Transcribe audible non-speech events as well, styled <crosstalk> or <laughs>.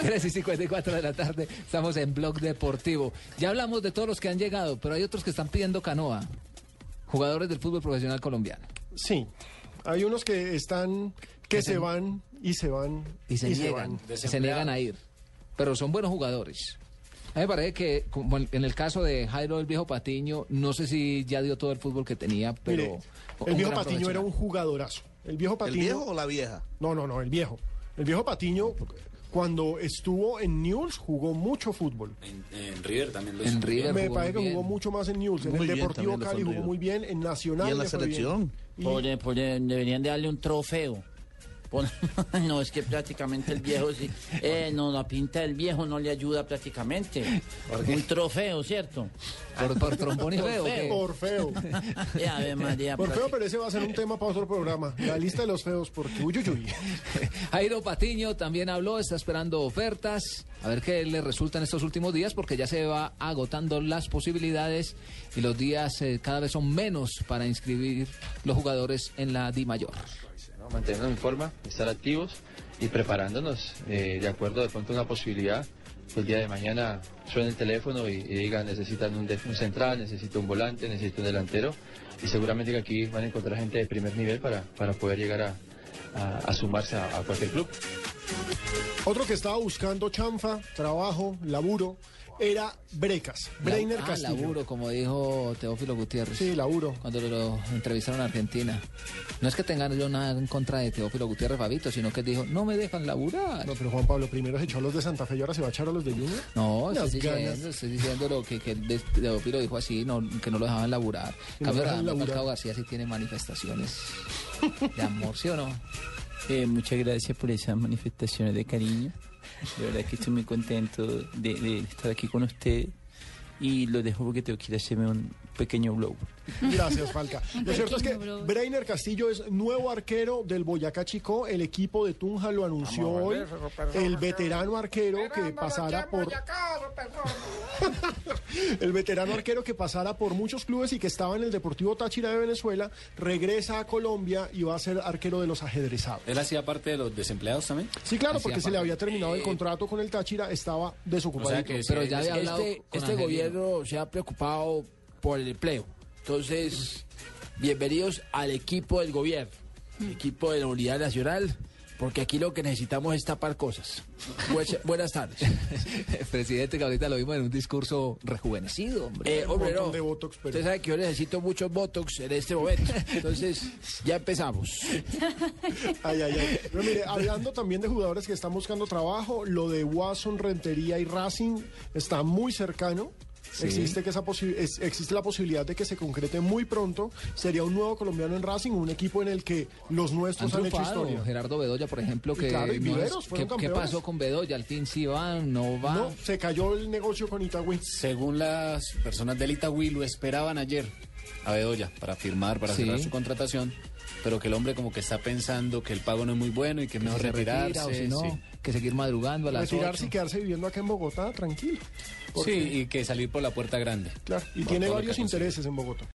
3 y 54 de la tarde, estamos en Blog Deportivo. Ya hablamos de todos los que han llegado, pero hay otros que están pidiendo canoa. Jugadores del fútbol profesional colombiano. Sí, hay unos que están, que, Que se, se- van y se van Y se niegan, van. se niegan a ir. Pero son buenos jugadores. A mí me parece que, como en el caso de Jairo el viejo Patiño, no sé si ya dio todo el fútbol que tenía, pero... Mire, el viejo Patiño era un jugadorazo. El viejo ¿El Patiño. viejo o la vieja? No, no, no, el viejo. El viejo Patiño, cuando estuvo en News, jugó mucho fútbol. En, en River también lo En hizo muy River. Me jugó parece que jugó bien. mucho más en News. En Muy el bien, Deportivo Cali en jugó muy bien. En Nacional. ¿Y en la selección? Y- Por, por, deberían de darle un trofeo. <laughs> No, es que prácticamente el viejo, sí. Eh, no, la pinta del viejo no le ayuda prácticamente. Un trofeo, ¿cierto? Por, por trombón y feo. Por feo. <laughs> Ave María, Por feo, pero ese va a ser un tema para otro programa. La lista de los feos, porque uy, uy, uy. <laughs> Jairo Patiño también habló, está esperando ofertas, a ver qué le resultan estos últimos días, porque ya se va agotando las posibilidades y los días eh, cada vez son menos para inscribir los jugadores en la Di Mayor. ¿No? mantenernos en forma, estar activos y preparándonos eh, de acuerdo de pronto a una posibilidad el día de mañana suene el teléfono y, digan necesitan un, un central, necesito un volante, necesito un delantero y seguramente que aquí van a encontrar gente de primer nivel para, para poder llegar a, a- sumarse a cualquier club. Otro que estaba buscando chanfa, trabajo, laburo, era Brecas. Breiner ah, Castillo. laburo, como dijo Teófilo Gutiérrez. Sí, laburo. Cuando lo entrevistaron en Argentina. No es que tengan yo nada en contra de Teófilo Gutiérrez Fabito, sino que dijo, no me dejan laburar. No, pero Juan Pablo primero se echó a los de Santa Fe y ahora se va a echar a los de Junior. No, estoy diciendo, estoy diciendo lo que, Teófilo dijo así, no, que no lo dejaban laburar. No Cambio. Falcao García sí tiene manifestaciones <laughs> de amor, ¿sí o no? Eh, muchas gracias por esas manifestaciones de cariño. De verdad que estoy muy contento de, de estar aquí con usted. Y lo dejo porque tengo que ir a hacerme un pequeño blow. Gracias, Falca. <laughs> Lo cierto es que brother. Breiner Castillo es nuevo arquero del Boyacá Chico. El equipo de Tunja lo anunció hoy. El veterano arquero que pasará por. <laughs> <laughs> el veterano arquero que pasara por muchos clubes y que estaba en el Deportivo Táchira de Venezuela, regresa a Colombia y va a ser arquero de los ajedrezados. ¿Él hacía parte de los desempleados también? Sí, claro, Hacía porque se le había terminado el contrato con el Táchira, estaba desocupado. O sea que Pero ya había hablado Este, con este gobierno se ha preocupado por el empleo. Entonces, bienvenidos al equipo del gobierno, equipo de la Unidad Nacional, porque aquí lo que necesitamos es tapar cosas. Buenas, buenas tardes. <laughs> Presidente, que ahorita lo vimos en un discurso rejuvenecido, hombre. Eh, hombre, no. de botox, pero- Usted sabe que yo necesito muchos botox en este momento. Entonces, ya empezamos. <laughs> Ay, ay, ay. Pero mire, hablando también de jugadores que están buscando trabajo, lo de Watson, Rentería y Racing está muy cercano. Existe, que esa posi- es- existe la posibilidad de que se concrete muy pronto. Sería un nuevo colombiano en Racing, un equipo en el que los nuestros han, Han hecho historia. Gerardo Bedoya, por ejemplo, que claro, no ¿qué, pasó con Bedoya? ¿Al fin sí va? ¿No va? No, se cayó el negocio con Itagüí. Según las personas del Itagüí, lo esperaban ayer a Bedoya para firmar, para Sí. cerrar su contratación, pero que el hombre como que está pensando que el pago no es muy bueno y que es que mejor se retira, retirarse. o si no, sí. que seguir madrugando a las Retirarse y quedarse viviendo acá en Bogotá, tranquilo. Sí, y que salir por la puerta grande. Claro, y tiene varios intereses en Bogotá.